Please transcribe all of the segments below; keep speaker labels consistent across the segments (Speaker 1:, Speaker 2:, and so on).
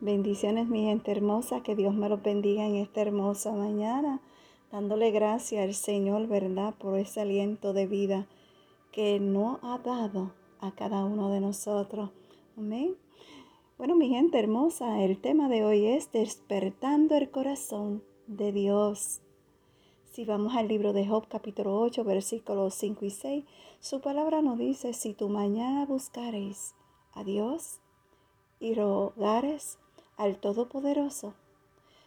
Speaker 1: Bendiciones, mi gente hermosa, que Dios me los bendiga en esta hermosa mañana, dándole gracias al Señor, ¿verdad?, por ese aliento de vida que no ha dado a cada uno de nosotros. Amén. Bueno, mi gente hermosa, el tema de hoy es despertando el corazón de Dios. Si vamos al libro de Job capítulo 8, versículos 5 y 6, su palabra nos dice, si tu mañana buscaréis a Dios y rogares al Todopoderoso.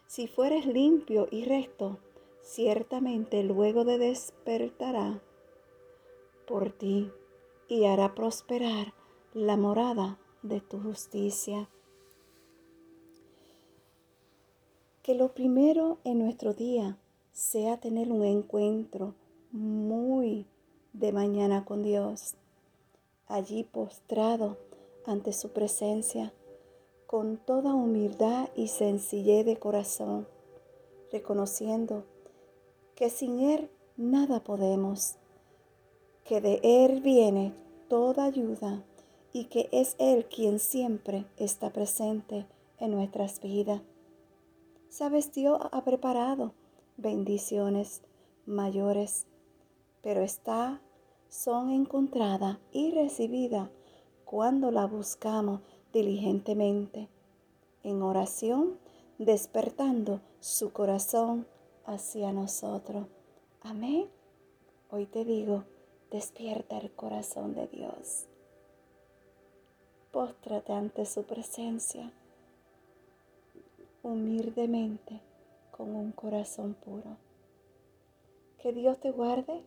Speaker 1: Si fueres limpio y recto, ciertamente luego de despertará por ti y hará prosperar la morada de tu justicia. Que lo primero en nuestro día sea tener un encuentro muy de mañana con Dios, allí postrado ante su presencia con toda humildad y sencillez de corazón, reconociendo que sin Él nada podemos, que de Él viene toda ayuda y que es Él quien siempre está presente en nuestras vidas. Sabes, Dios ha preparado bendiciones mayores, pero está son encontradas y recibidas cuando la buscamos diligentemente, en oración, despertando su corazón hacia nosotros. Amén. Hoy te digo, despierta el corazón de Dios. Póstrate ante su presencia, humildemente, con un corazón puro. Que Dios te guarde,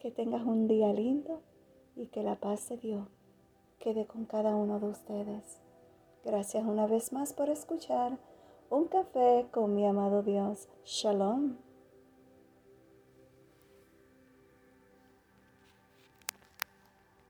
Speaker 1: que tengas un día lindo y que la paz de Dios quede con cada uno de ustedes. Gracias una vez más por escuchar Un café con mi amado Dios. Shalom.